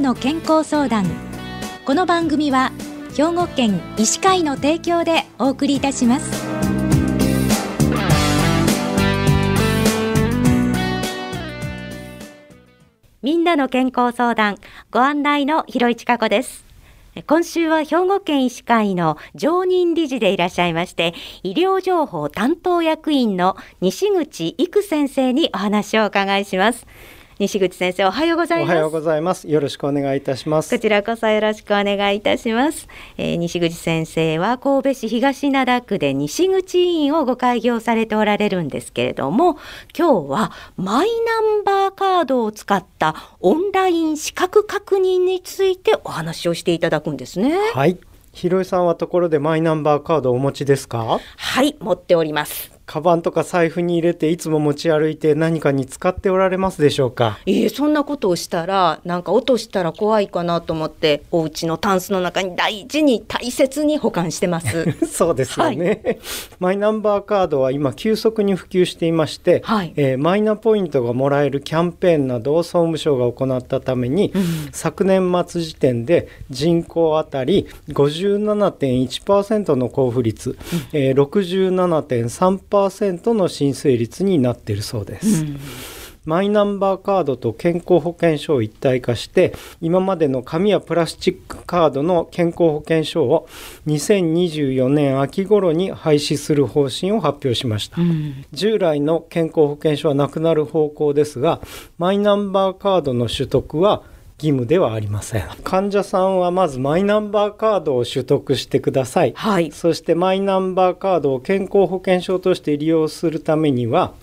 の健康相談。この番組は兵庫県医師会の提供でお送りいたします。みんなの健康相談ご案内の広市加子です。今週は兵庫県医師会の常任理事でいらっしゃいまして医療情報担当役員の西口育先生にお話をお伺いします。西口先生おはようございます。おはようございます。よろしくお願いいたします。こちらこそよろしくお願いいたします、えー、西口先生は神戸市東灘区で西口医院をご開業されておられるんですけれども今日はマイナンバーカードを使ったオンライン資格確認についてお話をしていただくんですね。はい。広井さんはところでマイナンバーカードをお持ちですか？はい持っておりますカバンとか財布に入れていつも持ち歩いて何かに使っておられますでしょうか？ええそんなことをしたらなんか落としたら怖いかなと思ってお家のタンスの中に大事に大切に保管してます。そうですよね、はい、マイナンバーカードは今急速に普及していまして、はい、えー、マイナポイントがもらえるキャンペーンなどを総務省が行ったために、うん、昨年末時点で人口当たり57.1%の交付率、うん、えー、67.3% 100%の申請率になっているそうです。うん。マイナンバーカードと健康保険証を一体化して今までの紙やプラスチックカードの健康保険証を2024年秋頃に廃止する方針を発表しました、うん、従来の健康保険証はなくなる方向ですがマイナンバーカードの取得は義務ではありません。患者さんはまずマイナンバーカードを取得してください、はい、そしてマイナンバーカードを健康保険証として利用するためには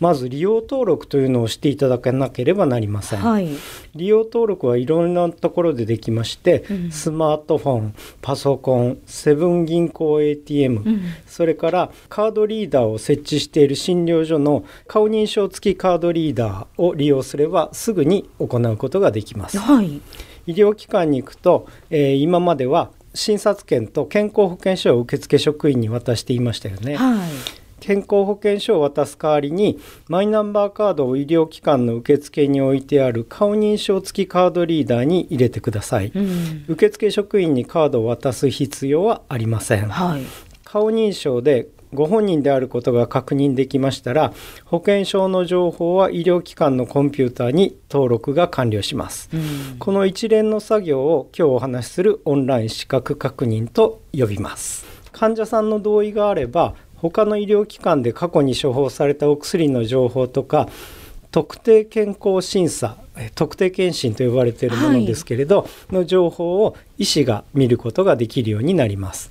まず利用登録というのをしていただかなければなりません、はい、利用登録はいろんなところでできまして、うん、スマートフォンパソコンセブン銀行 ATM、うん、それからカードリーダーを設置している診療所の顔認証付きカードリーダーを利用すればすぐに行うことができます、はい、医療機関に行くと、えー、今までは診察券と健康保険証を受付職員に渡していましたよね。はい。健康保険証を渡す代わりにマイナンバーカードを医療機関の受付に置いてある顔認証付きカードリーダーに入れてください、うん、受付職員にカードを渡す必要はありません、はい、顔認証でご本人であることが確認できましたら保険証の情報は医療機関のコンピューターに登録が完了します、うん、この一連の作業を今日お話しするオンライン資格確認と呼びます。患者さんの同意があれば他の医療機関で過去に処方されたお薬の情報とか特定健康審査特定健診と呼ばれているものですけれど、はい、の情報を医師が見ることができるようになります。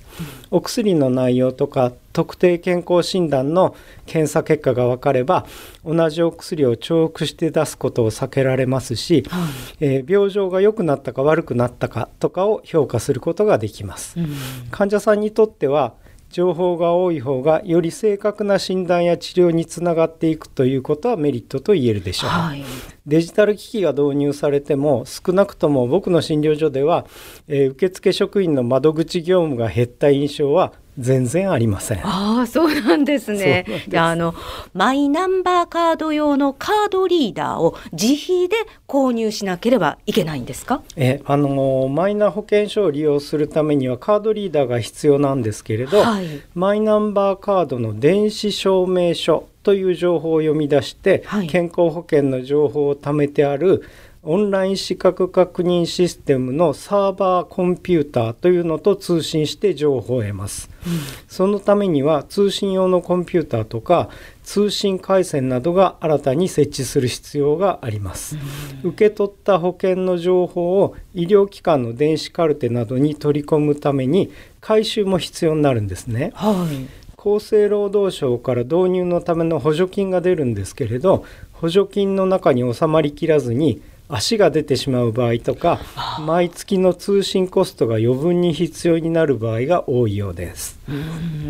お薬の内容とか特定健康診断の検査結果が分かれば同じお薬を重複して出すことを避けられますし、はい、えー、病状が良くなったか悪くなったかとかを評価することができます。うん、患者さんにとっては情報が多い方がより正確な診断や治療につながっていくということはメリットと言えるでしょう、はい、デジタル機器が導入されても少なくとも僕の診療所では、えー、受付職員の窓口業務が減った印象は全然ありません。ああ、そうなんですね。すあのマイナンバーカード用のカードリーダーを自費で購入しなければいけないんですか？え、あのマイナ保険証を利用するためにはカードリーダーが必要なんですけれど、はい、マイナンバーカードの電子証明書という情報を読み出して、はい、健康保険の情報を貯めてあるオンライン資格確認システムのサーバーコンピューターというのと通信して情報を得ます、うん、そのためには通信用のコンピューターとか通信回線などが新たに設置する必要があります、うん、受け取った保険の情報を医療機関の電子カルテなどに取り込むために回収も必要になるんですね、はい。厚生労働省から導入のための補助金が出るんですけれど補助金の中に収まりきらずに足が出てしまう場合とか毎月の通信コストが余分に必要になる場合が多いようです。う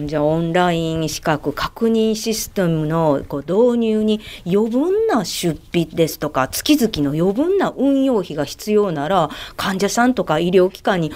んじゃあオンライン資格確認システムのこう導入に余分な出費ですとか月々の余分な運用費が必要なら患者さんとか医療機関に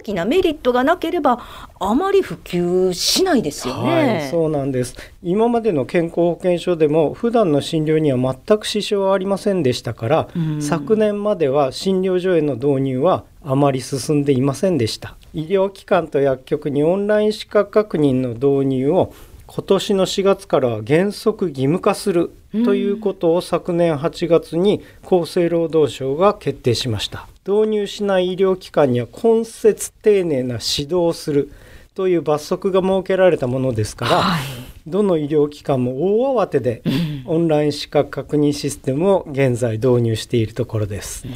大大きなメリットがなければあまり普及しないですよね。はい、そうなんです。今までの健康保険証でも普段の診療には全く支障はありませんでしたから、昨年までは診療所への導入はあまり進んでいませんでした。医療機関と薬局にオンライン資格確認の導入を今年の4月からは原則義務化するということを昨年8月に厚生労働省が決定しました導入しない医療機関には根節丁寧な指導をするという罰則が設けられたものですから、はい、どの医療機関も大慌てでオンライン資格確認システムを現在導入しているところです、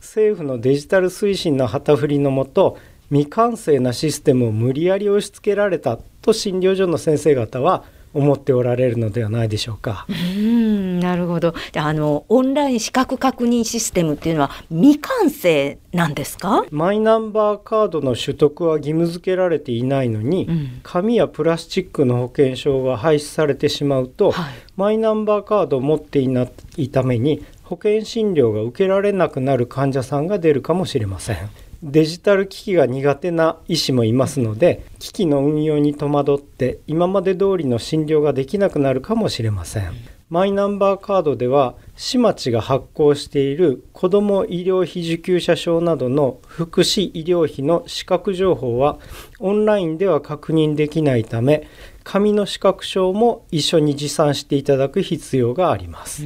政府のデジタル推進の旗振りのもと未完成なシステムを無理やり押し付けられたと診療所の先生方は思っておられるのではないでしょうか。うんなるほどあのオンライン資格確認システムっていうのは未完成なんですか？マイナンバーカードの取得は義務付けられていないのに、うん、紙やプラスチックの保険証が廃止されてしまうと、はい、マイナンバーカードを持っていないために保険診療が受けられなくなる患者さんが出るかもしれません。デジタル機器が苦手な医師もいますので機器の運用に戸惑って今まで通りの診療ができなくなるかもしれません。マイナンバーカードでは市町が発行している子ども医療費受給者証などの福祉医療費の資格情報はオンラインでは確認できないため紙の資格証も一緒に持参していただく必要があります、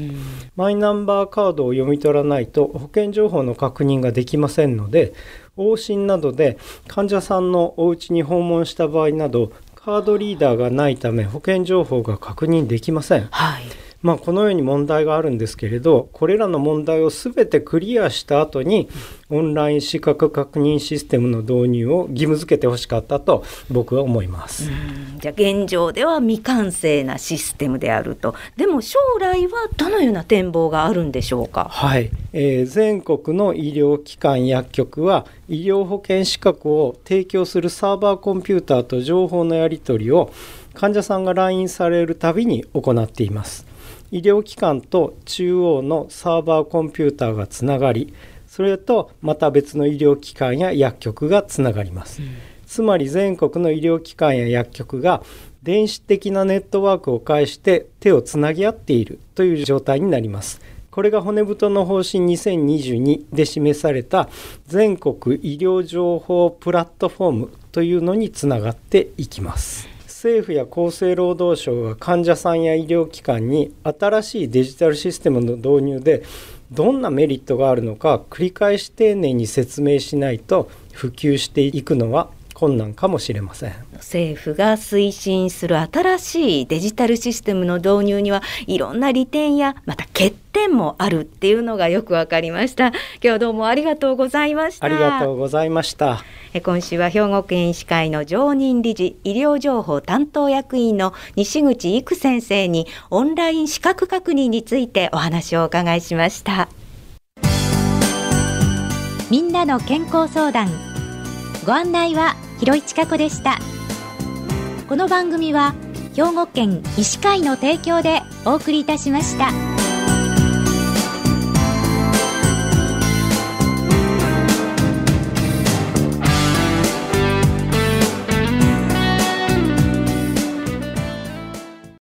マイナンバーカードを読み取らないと保険情報の確認ができませんので往診などで患者さんのお家に訪問した場合などカードリーダーがないため保険情報が確認できません。はいまあ、このように問題があるんですけれどこれらの問題を全てクリアした後にオンライン資格確認システムの導入を義務付けてほしかったと僕は思います。じゃあ現状では未完成なシステムであると。でも将来はどのような展望があるんでしょうか？はい、えー、全国の医療機関薬局は医療保険資格を提供するサーバーコンピューターと情報のやり取りを患者さんが来院されるたびに行っています医療機関と中央のサーバーコンピューターがつながりそれとまた別の医療機関や薬局がつながります、うん、つまり全国の医療機関や薬局が電子的なネットワークを介して手をつなぎ合っているという状態になります。これが骨太の方針2022で示された全国医療情報プラットフォームというのにつながっていきます政府や厚生労働省が患者さんや医療機関に新しいデジタルシステムの導入でどんなメリットがあるのか繰り返し丁寧に説明しないと普及していくのは困難かもしれません。政府が推進する新しいデジタルシステムの導入にはいろんな利点やまた欠点もあるっていうのがよくわかりました。今日はどうもありがとうございました。ありがとうございました。今週は兵庫県医師会の常任理事医療情報担当役員の西口育先生にオンライン資格確認についてお話をお伺いしました。みんなの健康相談。ご案内は広市加子でしたこの番組は兵庫県医師会の提供でお送りいたしました。